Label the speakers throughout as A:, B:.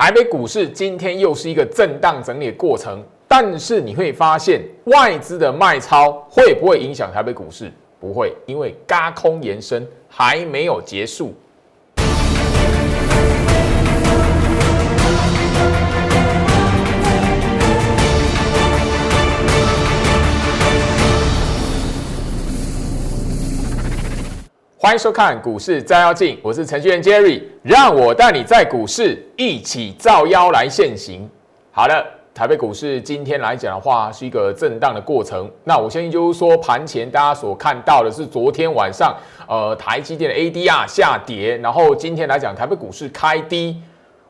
A: 台北股市今天又是一个震荡整理的过程，但是你会发现外资的卖超会不会影响台北股市？不会，因为嘎空延伸还没有结束。欢迎收看股市照妖镜，我是程序员 Jerry，让我带你在股市一起照妖来现行。好的，台北股市今天来讲的话，是一个震荡的过程。那我相信就是说，盘前大家所看到的是昨天晚上，呃，台积电的 ADR 下跌，然后今天来讲台北股市开低。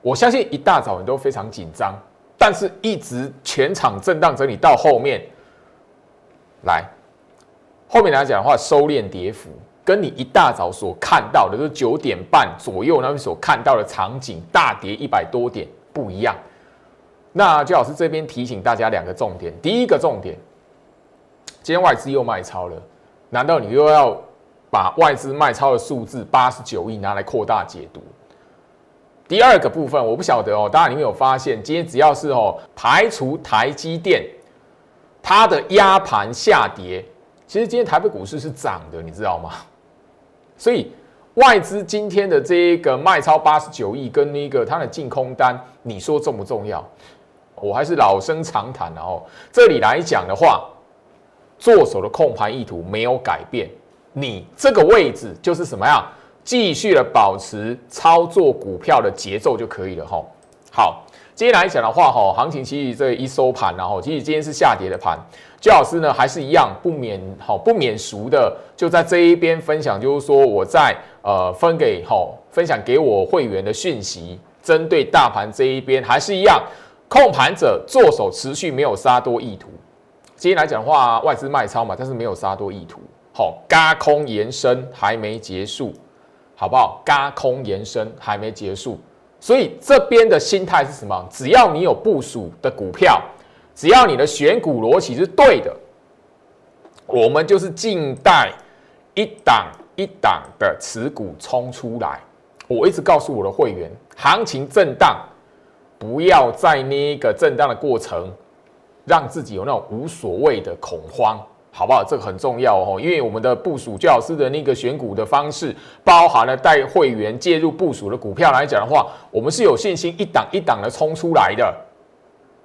A: 我相信一大早你都非常紧张，但是一直全场震荡整理到后面来，后面来讲的话，收敛跌幅。跟你一大早所看到的，就是九点半左右那边所看到的场景，大跌一百多点不一样。那就老师这边提醒大家两个重点，第一个重点，今天外资又卖超了，难道你又要把外资卖超的数字八十九亿拿来扩大解读？第二个部分，我不晓得哦，当然你们有发现，今天只要是哦排除台积电，它的压盘下跌，其实今天台北股市是涨的，你知道吗？所以外资今天的这一个卖超八十九亿，跟那个它的净空单，你说重不重要？我还是老生常谈的哦。这里来讲的话，做手的控盘意图没有改变，你这个位置就是什么呀，继续的保持操作股票的节奏就可以了哈。好，今天来讲的话哈，行情其实这一收盘然后，其实今天是下跌的盘。焦老师呢，还是一样不免好不免俗的，就在这一边分享，就是说我在呃分给好分享给我会员的讯息，针对大盘这一边还是一样，控盘者做手持续没有杀多意图。今天来讲的话，外资卖超嘛，但是没有杀多意图。好，嘎空延伸还没结束，好不好？嘎空延伸还没结束，所以这边的心态是什么？只要你有部署的股票。只要你的选股逻辑是对的，我们就是静待一档一档的持股冲出来。我一直告诉我的会员，行情震荡，不要在那个震荡的过程让自己有那种无所谓的恐慌，好不好？这个很重要哦，因为我们的部署教师的那个选股的方式，包含了带会员介入部署的股票来讲的话，我们是有信心一档一档的冲出来的。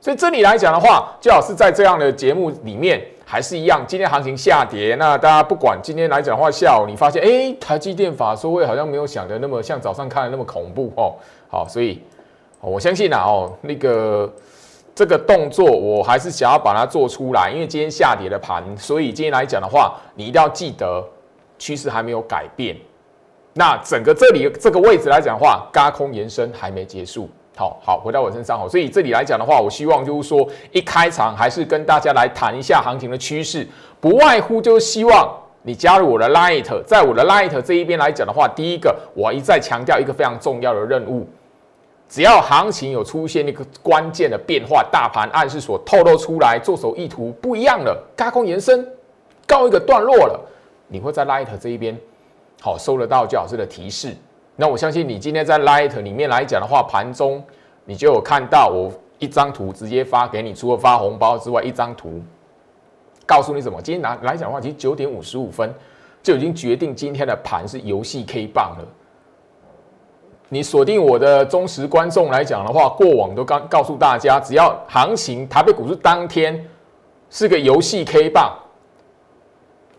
A: 所以这里来讲的话，最好是在这样的节目里面，还是一样。今天行情下跌，那大家不管今天来讲的话，下午你发现，哎，台积电法说会好像没有想的那么像早上看的那么恐怖哦。好，所以我相信啊，哦，那个这个动作，我还是想要把它做出来，因为今天下跌的盘，所以今天来讲的话，你一定要记得趋势还没有改变。那整个这里这个位置来讲的话，高空延伸还没结束。好好回到我身上好，所以这里来讲的话，我希望就是说，一开场还是跟大家来谈一下行情的趋势，不外乎就是希望你加入我的 Light，在我的 Light 这一边来讲的话，第一个我一再强调一个非常重要的任务，只要行情有出现一个关键的变化，大盘暗示所透露出来做手意图不一样了，高空延伸告一个段落了，你会在 Light 这一边好收得到最老师的提示。那我相信你今天在 Light 里面来讲的话，盘中你就有看到我一张图直接发给你，除了发红包之外，一张图告诉你什么？今天拿来讲的话，其实九点五十五分就已经决定今天的盘是游戏 K 棒了。你锁定我的忠实观众来讲的话，过往都刚告诉大家，只要行情台北股市当天是个游戏 K 棒。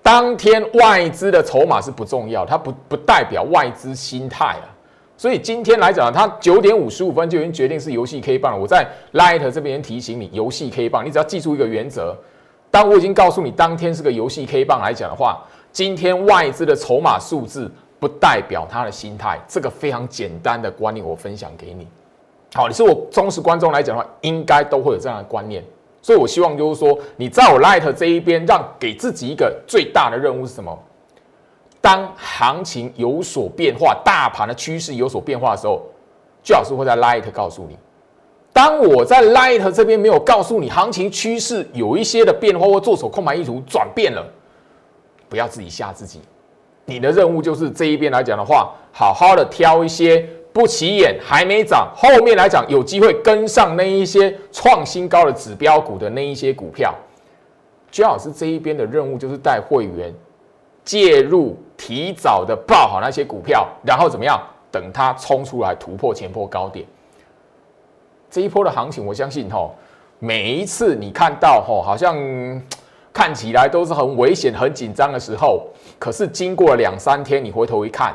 A: 当天外资的筹码是不重要，它不不代表外资心态啊。所以今天来讲，它九点五十五分就已经决定是游戏 K 棒了。我在 Light 这边提醒你，游戏 K 棒，你只要记住一个原则：当我已经告诉你当天是个游戏 K 棒来讲的话，今天外资的筹码数字不代表他的心态。这个非常简单的观念，我分享给你。好，你是我忠实观众来讲的话，应该都会有这样的观念。所以，我希望就是说，你在我 Light 这一边，让给自己一个最大的任务是什么？当行情有所变化，大盘的趋势有所变化的时候，最好是会在 Light 告诉你。当我在 Light 这边没有告诉你，行情趋势有一些的变化或做手控盘意图转变了，不要自己吓自己。你的任务就是这一边来讲的话，好好的挑一些不起眼，还没涨，后面来讲有机会跟上那一些创新高的指标股的那一些股票。最好是这一边的任务就是带会员介入，提早的报好那些股票，然后怎么样？等它冲出来突破前波高点。这一波的行情，我相信哈，每一次你看到哈，好像看起来都是很危险、很紧张的时候，可是经过两三天，你回头一看，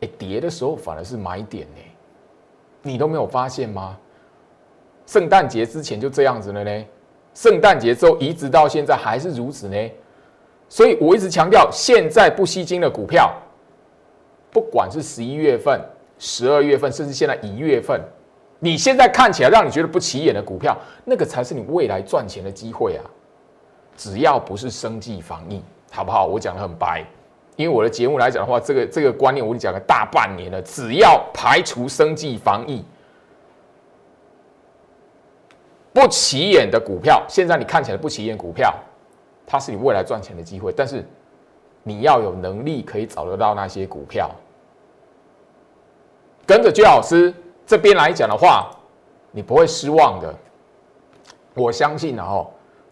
A: 哎，跌的时候反而是买点呢，你都没有发现吗？圣诞节之前就这样子了呢。圣诞节之后一直到现在还是如此呢，所以我一直强调，现在不吸金的股票，不管是十一月份、十二月份，甚至现在一月份，你现在看起来让你觉得不起眼的股票，那个才是你未来赚钱的机会啊！只要不是生计防疫，好不好？我讲的很白，因为我的节目来讲的话，这个这个观念我讲了大半年了，只要排除生计防疫。不起眼的股票，现在你看起来不起眼股票，它是你未来赚钱的机会。但是你要有能力可以找得到那些股票。跟着居老师这边来讲的话，你不会失望的。我相信哦，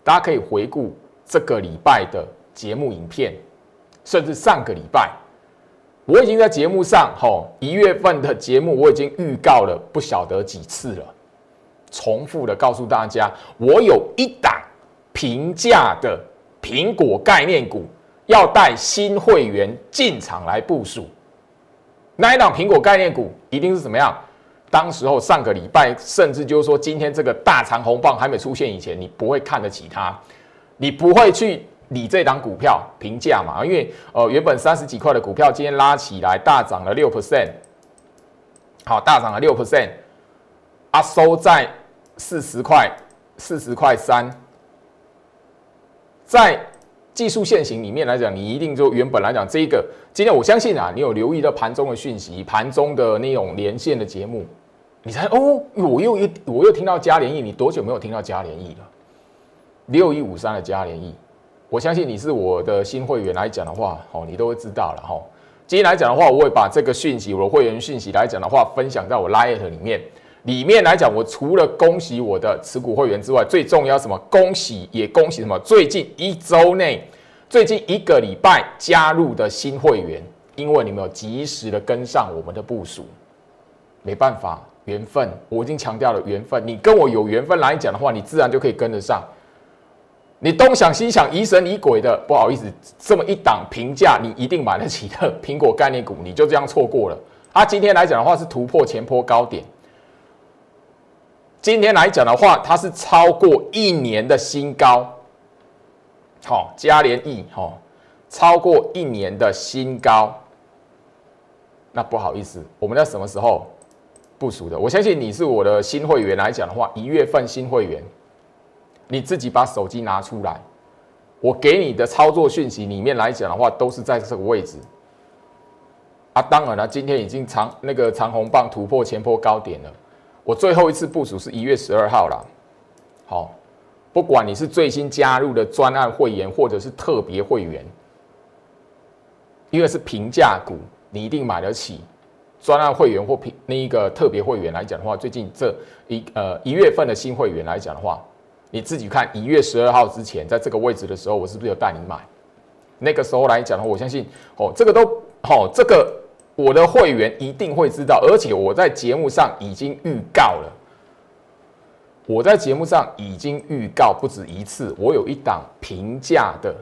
A: 大家可以回顾这个礼拜的节目影片，甚至上个礼拜，我已经在节目上吼一月份的节目我已经预告了不晓得几次了。重复的告诉大家，我有一档平价的苹果概念股，要带新会员进场来部署。那一档苹果概念股一定是怎么样？当时候上个礼拜，甚至就是说今天这个大长红棒还没出现以前，你不会看得起它，你不会去你这档股票评价嘛？因为呃原本三十几块的股票，今天拉起来大涨了六 percent，好，大涨了六 percent。啊，收在四十块，四十块三，在技术线型里面来讲，你一定就原本来讲这一个，今天我相信啊，你有留意到盘中的讯息，盘中的那种连线的节目，你才哦，我又一我又听到嘉联益，你多久没有听到嘉联益了？六一五三的嘉联益，我相信你是我的新会员来讲的话，哦，你都会知道了哈。今天来讲的话，我会把这个讯息，我的会员讯息来讲的话，分享在我 Light 里面。里面来讲，我除了恭喜我的持股会员之外，最重要什么？恭喜也恭喜什么？最近一周内，最近一个礼拜加入的新会员，因为你们有及时的跟上我们的部署，没办法，缘分，我已经强调了缘分。你跟我有缘分来讲的话，你自然就可以跟得上。你东想西想，疑神疑鬼的，不好意思，这么一档评价你一定买得起的苹果概念股，你就这样错过了。啊，今天来讲的话是突破前坡高点。今天来讲的话，它是超过一年的新高，好，嘉联益，好，超过一年的新高。那不好意思，我们在什么时候部署的？我相信你是我的新会员来讲的话，一月份新会员，你自己把手机拿出来，我给你的操作讯息里面来讲的话，都是在这个位置。啊，当然了，今天已经长那个长红棒突破前坡高点了。我最后一次部署是一月十二号了，好，不管你是最新加入的专案会员或者是特别会员，因为是平价股，你一定买得起。专案会员或平那一个特别会员来讲的话，最近这一呃一月份的新会员来讲的话，你自己看一月十二号之前在这个位置的时候，我是不是有带你买？那个时候来讲的话，我相信哦，这个都哦这个。我的会员一定会知道，而且我在节目上已经预告了。我在节目上已经预告不止一次，我有一档平价的，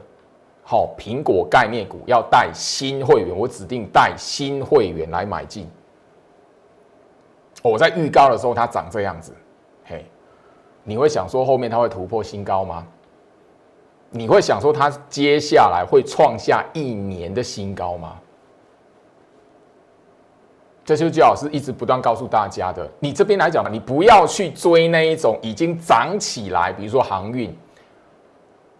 A: 好苹果概念股要带新会员，我指定带新会员来买进。我在预告的时候，它长这样子，你会想说后面它会突破新高吗？你会想说它接下来会创下一年的新高吗？这就最好是一直不断告诉大家的。你这边来讲呢，你不要去追那一种已经涨起来，比如说航运，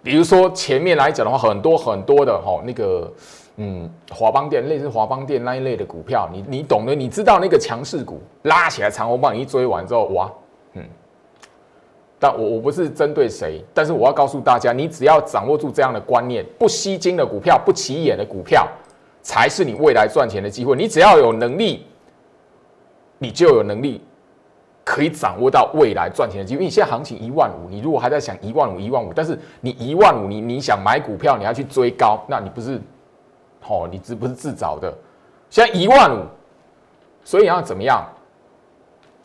A: 比如说前面来讲的话，很多很多的哈那个嗯华邦电类似华邦电那一类的股票，你你懂的，你知道那个强势股拉起来长红棒，一追完之后哇嗯，但我我不是针对谁，但是我要告诉大家，你只要掌握住这样的观念，不吸金的股票，不起眼的股票，才是你未来赚钱的机会。你只要有能力。你就有能力可以掌握到未来赚钱的机会。因为你现在行情一万五，你如果还在想一万五、一万五，但是你一万五，你你想买股票，你要去追高，那你不是，哦，你这不是自找的。现在一万五，所以要怎么样？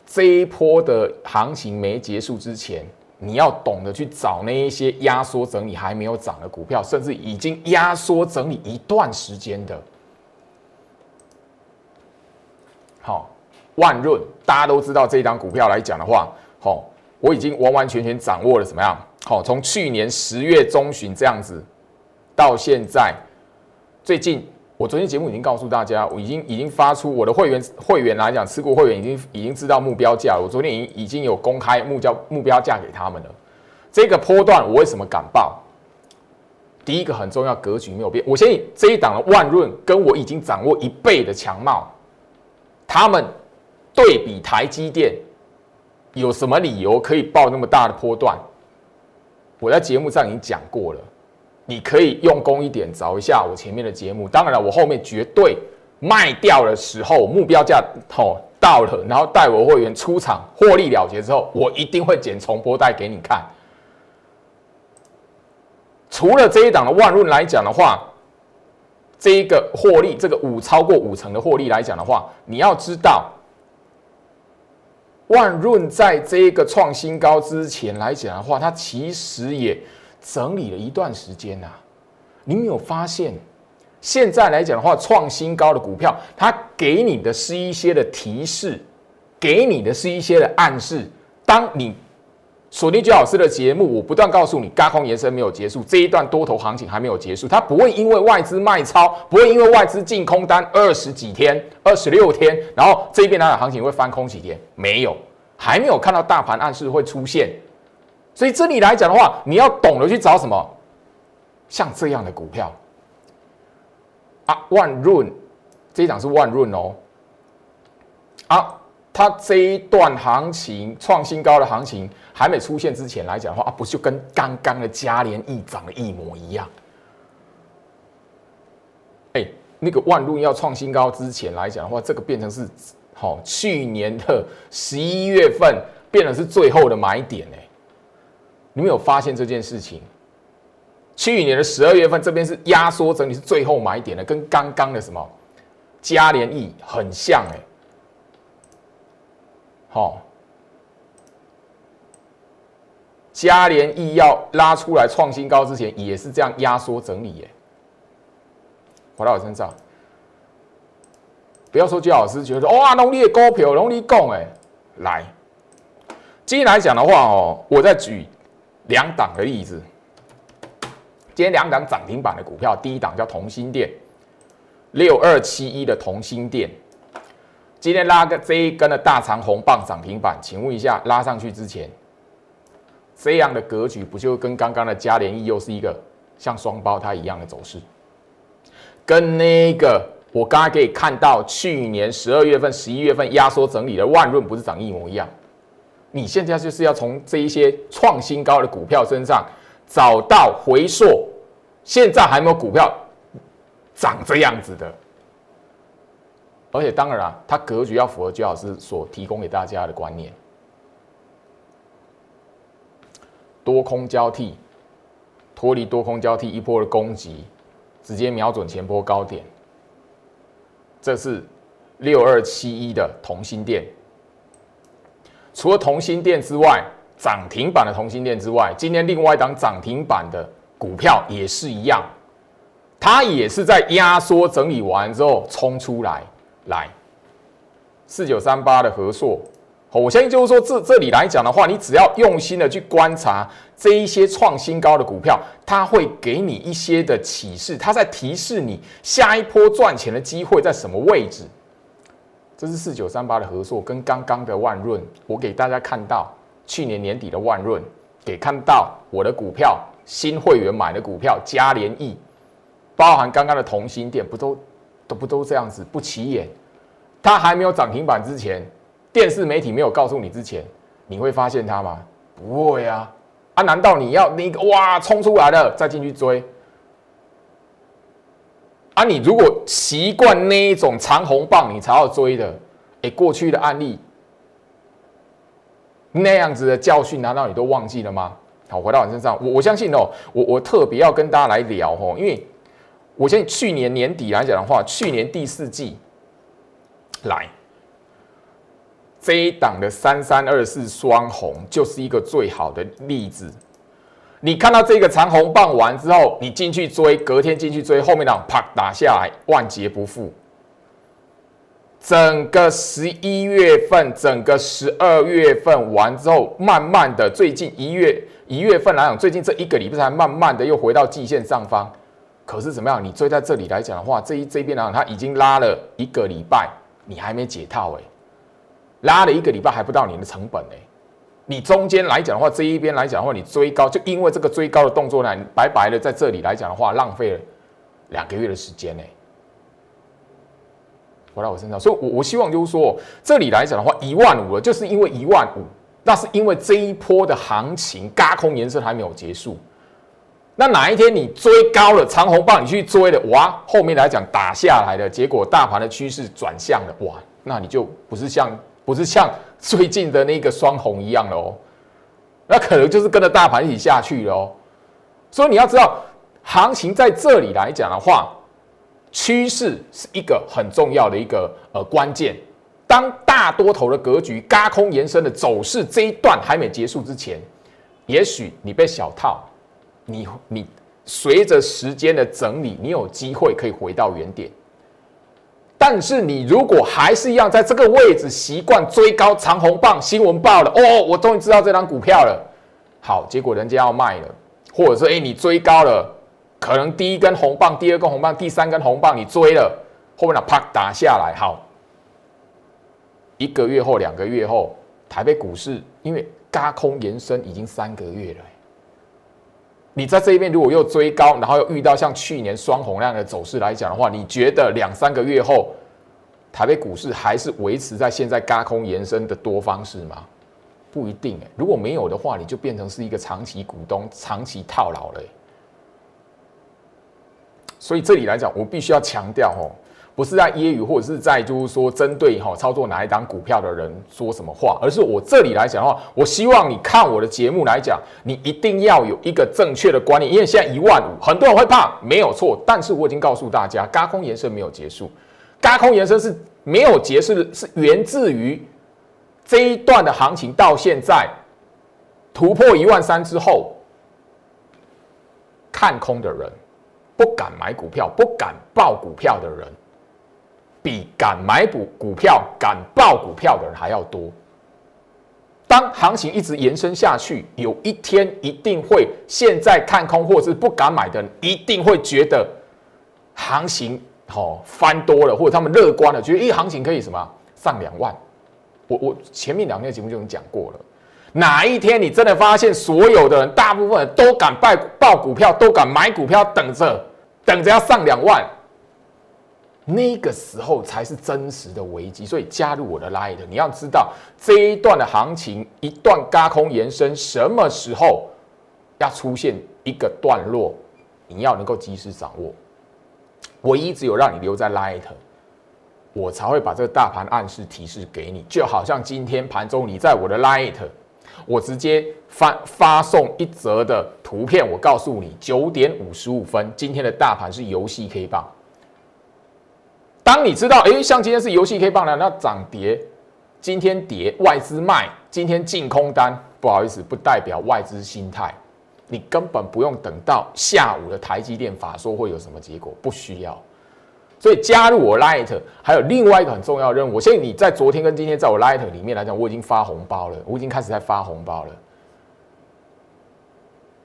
A: 这一波的行情没结束之前，你要懂得去找那一些压缩整理还没有涨的股票，甚至已经压缩整理一段时间的。好，万润大家都知道这一张股票来讲的话，好，我已经完完全全掌握了怎么样？好，从去年十月中旬这样子，到现在最近。我昨天节目已经告诉大家，我已经已经发出我的会员会员来讲，持股会员已经已经知道目标价。我昨天已经已经有公开目标目标价给他们了。这个波段我为什么敢报？第一个很重要，格局没有变。我相信这一档的万润跟我已经掌握一倍的强貌，他们对比台积电有什么理由可以报那么大的波段？我在节目上已经讲过了。你可以用功一点，找一下我前面的节目。当然了，我后面绝对卖掉的时候，目标价哦到了，然后带我会员出场获利了结之后，我一定会剪重播带给你看。除了这一档的万润来讲的话，这一个获利，这个五超过五成的获利来讲的话，你要知道，万润在这一个创新高之前来讲的话，它其实也。整理了一段时间呐，你没有发现？现在来讲的话，创新高的股票，它给你的是一些的提示，给你的是一些的暗示。当你锁定最老师的节目，我不断告诉你，高空延伸没有结束，这一段多头行情还没有结束，它不会因为外资卖超，不会因为外资净空单二十几天、二十六天，然后这一边它的行情会翻空几天，没有，还没有看到大盘暗示会出现。所以这里来讲的话，你要懂得去找什么，像这样的股票啊，万润这一档是万润哦，啊，它这一段行情创新高的行情还没出现之前来讲的话啊，不就跟刚刚的嘉联益涨的一模一样？哎，那个万润要创新高之前来讲的话，这个变成是好去年的十一月份变成是最后的买点呢。你们有发现这件事情？去年的十二月份，这边是压缩整理，是最后买点的，跟刚刚的什么嘉联益很像哎。好，嘉联益要拉出来创新高之前，也是这样压缩整理耶。回到我身上，不要说姜老师觉得哇，农历的股票，农历供哎，来，今天来讲的话哦，我在举。两档的例子，今天两档涨停板的股票，第一档叫同心店，六二七一的同心店，今天拉个这一根的大长红棒涨停板，请问一下，拉上去之前，这样的格局不就跟刚刚的嘉联益又是一个像双胞胎一样的走势？跟那个我刚刚可以看到去年十二月份、十一月份压缩整理的万润，不是长一模一样？你现在就是要从这一些创新高的股票身上找到回溯，现在还没有股票长这样子的，而且当然啊，它格局要符合居老师所提供给大家的观念，多空交替，脱离多空交替一波的攻击，直接瞄准前波高点，这是六二七一的同心店。除了同心店之外，涨停板的同心店之外，今天另外一档涨停板的股票也是一样，它也是在压缩整理完之后冲出来，来四九三八的合硕，我相信就是说这这里来讲的话，你只要用心的去观察这一些创新高的股票，它会给你一些的启示，它在提示你下一波赚钱的机会在什么位置。这是四九三八的合作，跟刚刚的万润，我给大家看到去年年底的万润，给看到我的股票新会员买的股票嘉联益，包含刚刚的同心店，不都都不都这样子不起眼？它还没有涨停板之前，电视媒体没有告诉你之前，你会发现它吗？不会啊！啊，难道你要那个哇冲出来了再进去追？啊，你如果习惯那一种长红棒，你才要追的哎，过去的案例那样子的教训，难道你都忘记了吗？好，回到我身上，我我相信哦，我我特别要跟大家来聊哦，因为我相信去年年底来讲的话，去年第四季来这一档的三三二四双红就是一个最好的例子。你看到这个长红棒完之后，你进去追，隔天进去追，后面档啪打下来，万劫不复。整个十一月份，整个十二月份完之后，慢慢的，最近一月。一月份来讲，最近这一个礼拜才慢慢的又回到季线上方，可是怎么样？你追在这里来讲的话，这一这边来讲，它已经拉了一个礼拜，你还没解套哎，拉了一个礼拜还不到你的成本哎，你中间来讲的话，这一边来讲的话，你追高就因为这个追高的动作呢，白白的在这里来讲的话，浪费了两个月的时间呢，回到我身上，所以我我希望就是说，这里来讲的话，一万五了，就是因为一万五。那是因为这一波的行情嘎空延伸还没有结束。那哪一天你追高了长虹棒，你去追了，哇，后面来讲打下来的结果，大盘的趋势转向了，哇，那你就不是像不是像最近的那个双红一样的哦，那可能就是跟着大盘一起下去了哦。所以你要知道，行情在这里来讲的话，趋势是一个很重要的一个呃关键。当大多头的格局、嘎空延伸的走势这一段还没结束之前，也许你被小套，你你随着时间的整理，你有机会可以回到原点。但是你如果还是一样在这个位置习惯追高长红棒，新闻报了哦，我终于知道这张股票了。好，结果人家要卖了，或者说哎你追高了，可能第一根红棒、第二根红棒、第三根红棒你追了，后面呢啪打下来，好。一个月后、两个月后，台北股市因为高空延伸已经三个月了。你在这一边如果又追高，然后又遇到像去年双红那样的走势来讲的话，你觉得两三个月后台北股市还是维持在现在高空延伸的多方式吗？不一定哎。如果没有的话，你就变成是一个长期股东、长期套牢了。所以这里来讲，我必须要强调哦。不是在揶揄，或者是在就是说针对哈操作哪一档股票的人说什么话，而是我这里来讲的话，我希望你看我的节目来讲，你一定要有一个正确的观念，因为现在一万五，很多人会怕，没有错，但是我已经告诉大家，高空延伸没有结束，高空延伸是没有结束的，是源自于这一段的行情到现在突破一万三之后，看空的人不敢买股票，不敢报股票的人。比敢买股股票、敢报股票的人还要多。当行情一直延伸下去，有一天一定会，现在看空或是不敢买的人，一定会觉得行情哦翻多了，或者他们乐观了，觉得一行情可以什么上两万。我我前面两天节目就已经讲过了，哪一天你真的发现所有的人，大部分人都敢报报股票，都敢买股票，等着等着要上两万。那个时候才是真实的危机，所以加入我的 Light，你要知道这一段的行情一段高空延伸，什么时候要出现一个段落，你要能够及时掌握。我一直有让你留在 Light，我才会把这个大盘暗示提示给你，就好像今天盘中你在我的 Light，我直接发发送一则的图片，我告诉你九点五十五分，今天的大盘是游戏 K 棒。当你知道，哎，像今天是游戏 K 棒了，那涨跌，今天跌，外资卖，今天净空单，不好意思，不代表外资心态，你根本不用等到下午的台积电法说会有什么结果，不需要。所以加入我 Light，还有另外一个很重要任务，我相信你在昨天跟今天在我 Light 里面来讲，我已经发红包了，我已经开始在发红包了。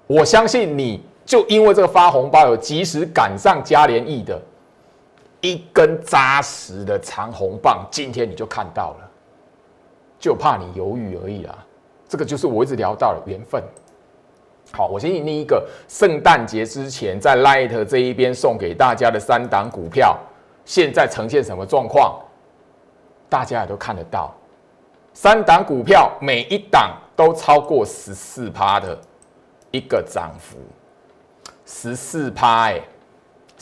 A: 我相信你就因为这个发红包有及时赶上嘉联益的。一根扎实的长红棒，今天你就看到了，就怕你犹豫而已啦。这个就是我一直聊到的缘分。好，我先以那一个圣诞节之前在 Light 这一边送给大家的三档股票，现在呈现什么状况？大家也都看得到，三档股票每一档都超过十四趴的一个涨幅，十四趴哎。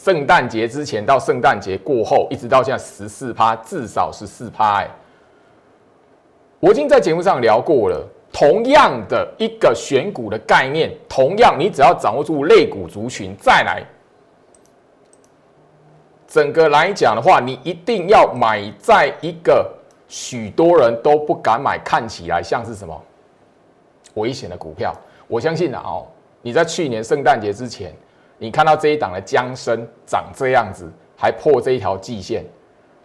A: 圣诞节之前到圣诞节过后，一直到现在十四趴，至少十四趴。哎，我已经在节目上聊过了，同样的一个选股的概念，同样你只要掌握住类股族群，再来。整个来讲的话，你一定要买在一个许多人都不敢买，看起来像是什么危险的股票。我相信啊，哦，你在去年圣诞节之前，你看到这一档的江生长这样子，还破这一条季线，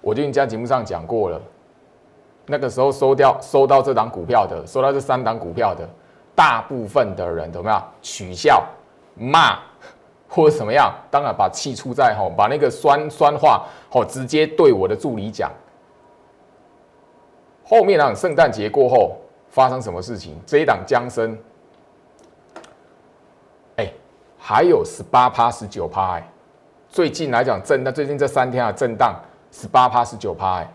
A: 我就已经在节目上讲过了。那个时候收掉收到这档股票的，收到这三档股票的，大部分的人怎么样？取笑、骂。或者怎么样？当然把气出在吼，把那个酸酸话吼直接对我的助理讲。后面呢，圣诞节过后发生什么事情？这一档江生，还有十八趴、十九趴哎。最近来讲震荡，最近这三天啊震荡十八趴、十九趴哎。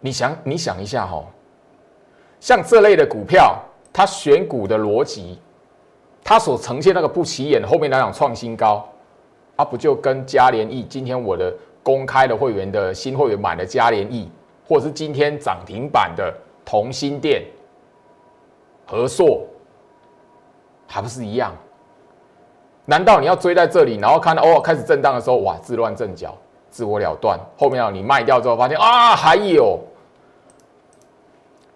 A: 你想，你想一下哈，像这类的股票，它选股的逻辑。它所呈现那个不起眼，后面来讲创新高，啊，不就跟嘉联益今天我的公开的会员的新会员买的嘉联益，或者是今天涨停板的同心店、和硕，还不是一样？难道你要追在这里，然后看到哦开始震荡的时候，哇，自乱阵脚，自我了断，后面啊你卖掉之后发现啊还有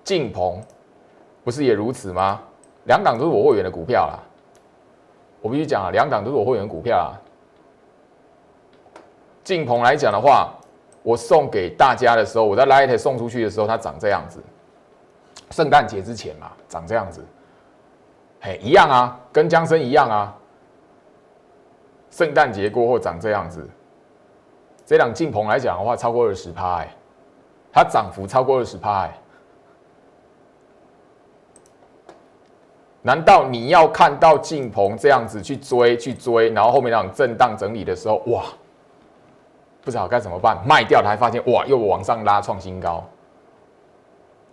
A: 晋鹏，不是也如此吗？两档都是我会员的股票啦。我必须讲啊，两档都是我会员股票啊。晋鹏来讲的话，我送给大家的时候，我在 Light 送出去的时候，它长这样子。圣诞节之前嘛，长这样子，嘿，一样啊，跟江生一样啊。圣诞节过后长这样子，这档晋鹏来讲的话，超过二十趴，哎，它涨幅超过二十趴，哎。难道你要看到进鹏这样子去追去追，然后后面那种震荡整理的时候，哇，不知道该怎么办，卖掉了还发现哇，又往上拉创新高。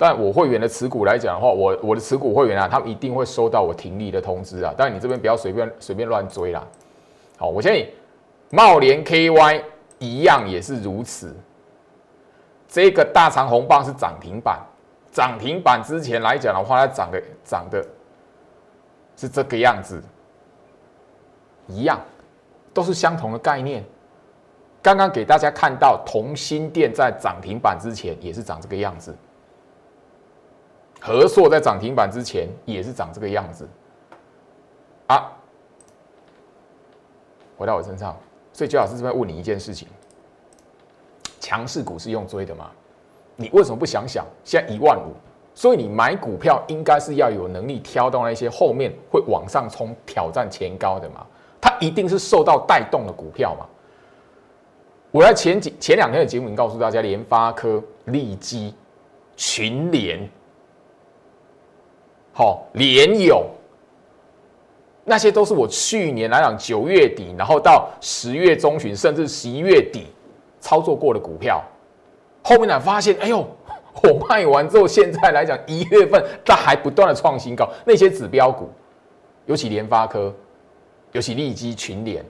A: 但我会员的持股来讲的话，我我的持股会员啊，他们一定会收到我停利的通知啊。当然你这边不要随便随便乱追啦。好，我建议茂联 KY 一样也是如此。这个大长红棒是涨停板，涨停板之前来讲的话，它涨的涨的。是这个样子，一样，都是相同的概念。刚刚给大家看到，同心店在涨停板之前也是长这个样子，和硕在涨停板之前也是长这个样子。啊，回到我身上，所以周老师这边问你一件事情：强势股是用追的吗？你为什么不想想，现在一万五？所以你买股票应该是要有能力挑到那些后面会往上冲、挑战前高的嘛？它一定是受到带动的股票嘛？我在前几前两天的节目已经告诉大家，联发科、利基、群联，好联友，那些都是我去年来讲九月底，然后到十月中旬，甚至十一月底操作过的股票，后面呢发现，哎呦！我卖完之后，现在来讲一月份它还不断的创新高，那些指标股，尤其联发科，尤其利基群联，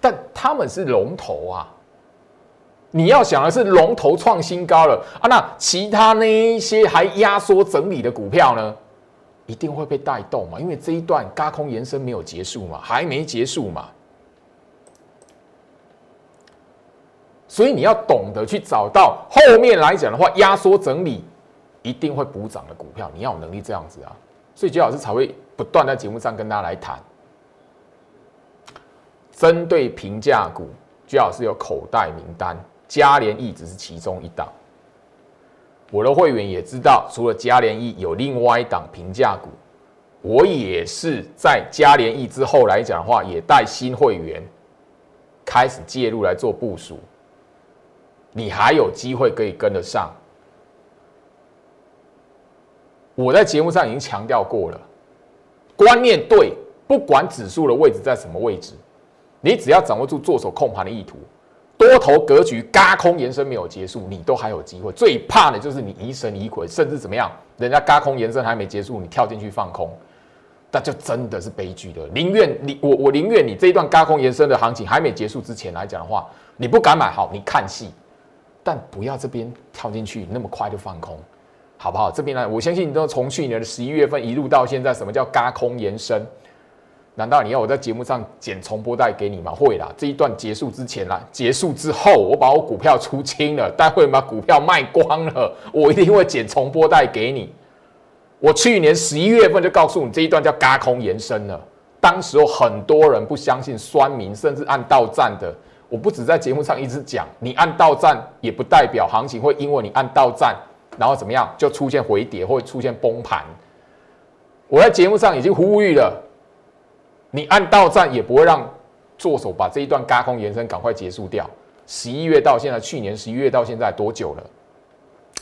A: 但他们是龙头啊。你要想的是龙头创新高了啊，那其他那一些还压缩整理的股票呢，一定会被带动嘛？因为这一段高空延伸没有结束嘛，还没结束嘛。所以你要懂得去找到后面来讲的话，压缩整理一定会补涨的股票，你要有能力这样子啊。所以杰老师才会不断在节目上跟大家来谈，针对平价股，杰老师有口袋名单，嘉联益只是其中一档。我的会员也知道，除了嘉联益，有另外一档平价股，我也是在嘉联益之后来讲的话，也带新会员开始介入来做部署。你还有机会可以跟得上。我在节目上已经强调过了，观念对，不管指数的位置在什么位置，你只要掌握住做手控盘的意图，多头格局嘎空延伸没有结束，你都还有机会。最怕的就是你疑神疑鬼，甚至怎么样，人家嘎空延伸还没结束，你跳进去放空，那就真的是悲剧的。宁愿你我我宁愿你这一段嘎空延伸的行情还没结束之前来讲的话。你不敢买，好，你看戏，但不要这边跳进去那么快就放空，好不好？这边呢，我相信你都从去年的十一月份一路到现在，什么叫嘎空延伸？难道你要我在节目上剪重播带给你吗？会啦，这一段结束之前啦，结束之后，我把我股票出清了，待会把股票卖光了，我一定会剪重播带给你。我去年十一月份就告诉你这一段叫嘎空延伸了，当时有很多人不相信，酸民甚至按到站的。我不止在节目上一直讲，你按到站也不代表行情会因为你按到站，然后怎么样就出现回跌或出现崩盘。我在节目上已经呼吁了。你按到站也不会让做手把这一段嘎空延伸赶快结束掉。十一月到现在，去年十一月到现在多久了？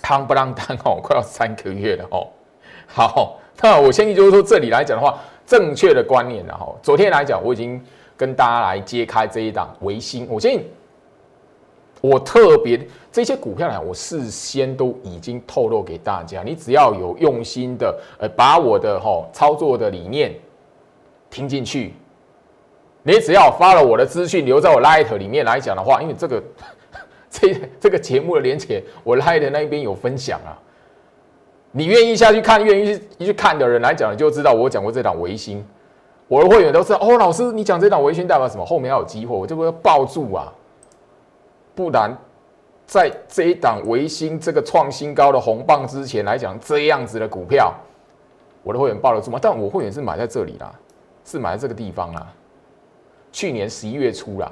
A: 夯不啷当哦，快要三个月了哦。好，那我相信就是说这里来讲的话，正确的观念然后昨天来讲我已经跟大家来揭开这一档维新。我相信我特别这些股票呢，我事先都已经透露给大家。你只要有用心的呃，把我的哈操作的理念。听进去，你只要发了我的资讯，留在我 Light 里面来讲的话，因为这个 这这个节目的连接，我 Light 那边有分享啊。你愿意下去看，愿意去去看的人来讲，你就知道我讲过这档维新，我的会员都知道。哦，老师，你讲这档维新代表什么？后面要有机会，我就会抱住啊。不然，在这一档维新这个创新高的红棒之前来讲，这样子的股票，我的会员抱得住吗？但我会员是买在这里啦。是买在这个地方啦，去年十一月初啦，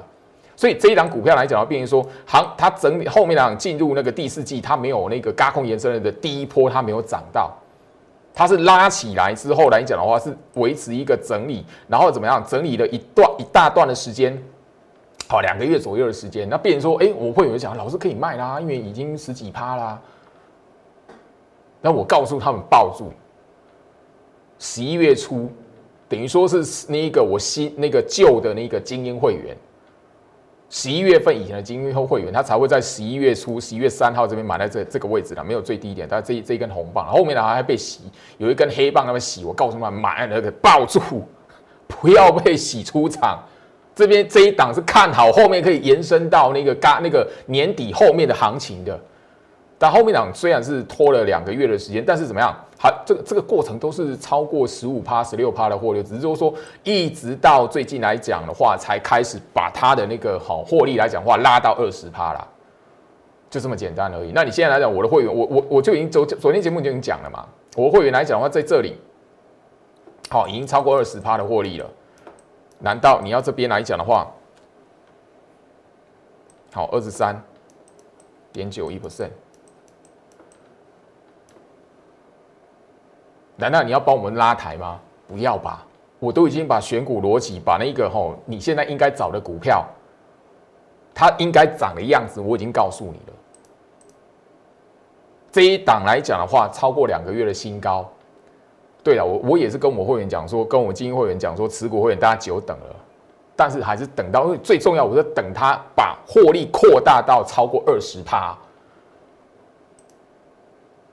A: 所以这一档股票来讲，要变成说，行它整理后面两进入那个第四季，它没有那个高空延伸的第一波，它没有涨到，它是拉起来之后来讲的话，是维持一个整理，然后怎么样，整理了一段一大段的时间，好两个月左右的时间，那变成说，哎，我会有人讲，老师可以卖啦，因为已经十几趴啦，那我告诉他们抱住，十一月初。等于说是那一个我新那个旧的那个精英会员，十一月份以前的精英后会员，他才会在十一月初十一月三号这边买在这这个位置的，没有最低点，但这这一根红棒后面的还被洗，有一根黑棒那边洗，我告诉他们买那个抱住，不要被洗出场。这边这一档是看好后面可以延伸到那个嘎那个年底后面的行情的。但后面档虽然是拖了两个月的时间，但是怎么样？还这个这个过程都是超过十五趴、十六趴的获利，只是就是说，一直到最近来讲的话，才开始把它的那个好获利来讲话拉到二十趴啦，就这么简单而已。那你现在来讲，我的会员，我我我就已经昨昨天节目就已经讲了嘛，我的会员来讲的话，在这里，好，已经超过二十趴的获利了。难道你要这边来讲的话，好，二十三点九一 percent？难道你要帮我们拉抬吗？不要吧，我都已经把选股逻辑，把那个吼你现在应该找的股票，它应该涨的样子，我已经告诉你了。这一档来讲的话，超过两个月的新高。对了，我我也是跟我们会员讲说，跟我们精英会员讲说，持股会员大家久等了，但是还是等到，因为最重要，我是等它把获利扩大到超过二十趴。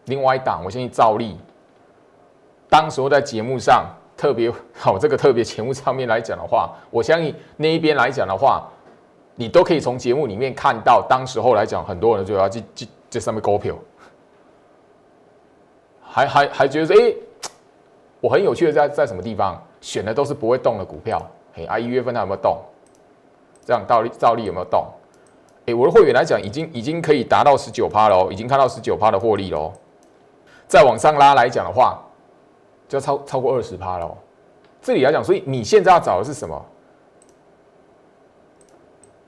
A: 另外一档，我相信照例。当时候在节目上特别好，这个特别节目上面来讲的话，我相信那一边来讲的话，你都可以从节目里面看到，当时候来讲，很多人就要去去这上面股票，还还还觉得哎，我很有趣的在在什么地方选的都是不会动的股票，嘿，啊一月份它有没有动？这样倒立照例有没有动？哎，我的会员来讲，已经已经可以达到十九趴了，已经看到十九趴的获利喽。再往上拉来讲的话。就超超过二十趴了，这里来讲，所以你现在要找的是什么？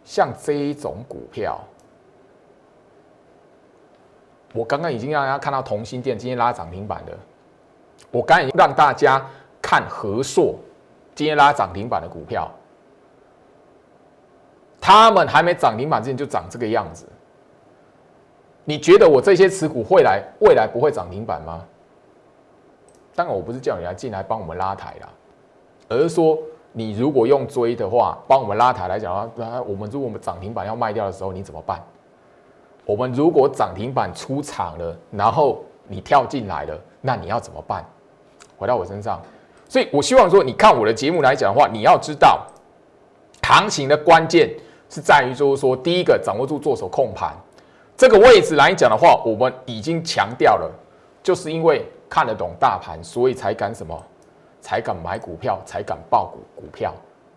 A: 像这一种股票，我刚刚已经让大家看到同心店今天拉涨停板的，我刚已经让大家看和硕今天拉涨停板的股票，他们还没涨停板之前就长这个样子，你觉得我这些持股会来未来不会涨停板吗？当然，我不是叫你来进来帮我们拉抬啦，而是说你如果用追的话，帮我们拉抬来讲啊，那我们如果我们涨停板要卖掉的时候，你怎么办？我们如果涨停板出场了，然后你跳进来了，那你要怎么办？回到我身上，所以我希望说，你看我的节目来讲的话，你要知道行情的关键是在于就是说，第一个掌握住做手控盘这个位置来讲的话，我们已经强调了，就是因为看得懂大盘，所以才敢什么，才敢买股票，才敢报股股票。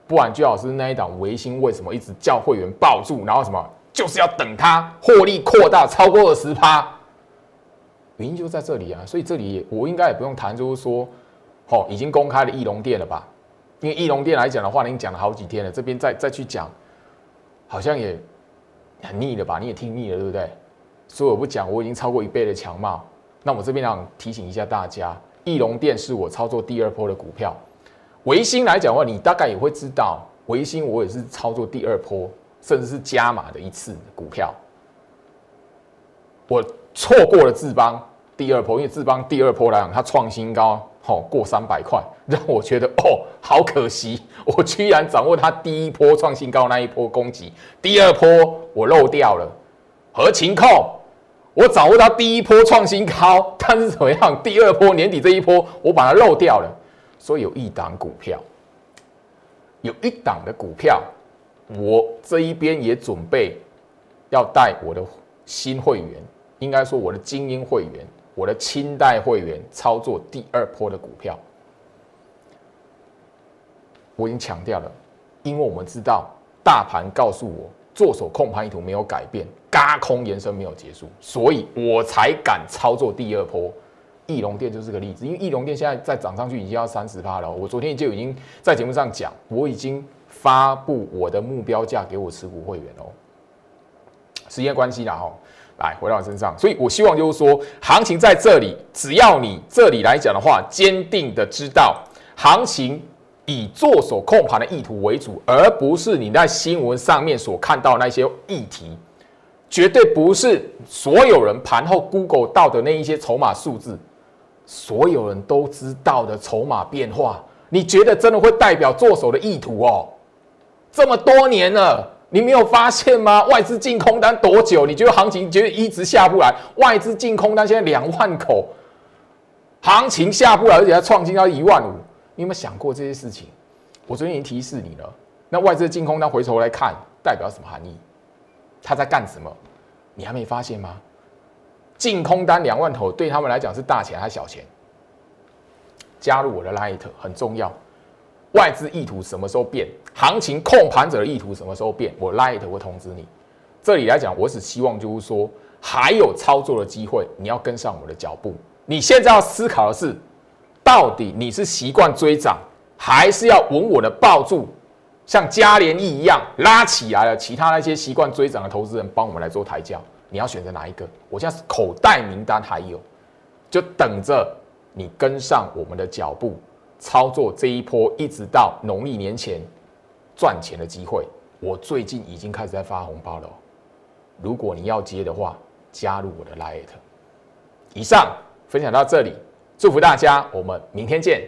A: 不然，最好是那一档维新为什么一直叫会员抱住，然后什么就是要等它获利扩大超过二十趴，原因就在这里啊。所以这里我应该也不用谈，就是说，哦，已经公开了翼龙店了吧？因为翼龙店来讲的话，您讲了好几天了，这边再再去讲，好像也很腻了吧？你也听腻了，对不对？所以我不讲，我已经超过一倍的强貌。那我这边想提醒一下大家，翼龙店是我操作第二波的股票。维新来讲的话，你大概也会知道，维新我也是操作第二波，甚至是加码的一次股票。我错过了智邦第二波，因为智邦第二波来讲，它创新高，好过三百块，让我觉得哦，好可惜，我居然掌握它第一波创新高那一波攻击，第二波我漏掉了。合情控，我掌握到第一波创新高，但是怎么样？第二波年底这一波，我把它漏掉了。所以有一档股票，有一档的股票，我这一边也准备要带我的新会员，应该说我的精英会员，我的清代会员操作第二波的股票。我已经强调了，因为我们知道大盘告诉我做手控盘意图没有改变，嘎空延伸没有结束，所以我才敢操作第二波。翼龙店就是个例子，因为翼龙店现在再涨上去已经要三十趴了。我昨天就已经在节目上讲，我已经发布我的目标价给我持股会员哦。时间关系啦哈，来回到我身上，所以我希望就是说，行情在这里，只要你这里来讲的话，坚定的知道行情以做手控盘的意图为主，而不是你在新闻上面所看到那些议题，绝对不是所有人盘后 Google 到的那一些筹码数字。所有人都知道的筹码变化，你觉得真的会代表做手的意图哦？这么多年了，你没有发现吗？外资进空单多久？你觉得行情觉得一直下不来？外资进空单现在两万口，行情下不来，而且还创新到一万五。你有没有想过这些事情？我昨天已经提示你了。那外资进空单回头来看，代表什么含义？他在干什么？你还没发现吗？净空单两万头，对他们来讲是大钱还是小钱？加入我的 Light 很重要。外资意图什么时候变？行情控盘者的意图什么时候变？我 Light 会通知你。这里来讲，我只希望就是说还有操作的机会，你要跟上我的脚步。你现在要思考的是，到底你是习惯追涨，还是要稳稳的抱住，像嘉联益一样拉起来了？其他那些习惯追涨的投资人，帮我们来做抬轿。你要选择哪一个？我现在口袋名单还有，就等着你跟上我们的脚步，操作这一波，一直到农历年前赚钱的机会。我最近已经开始在发红包了，如果你要接的话，加入我的 l i t 以上分享到这里，祝福大家，我们明天见。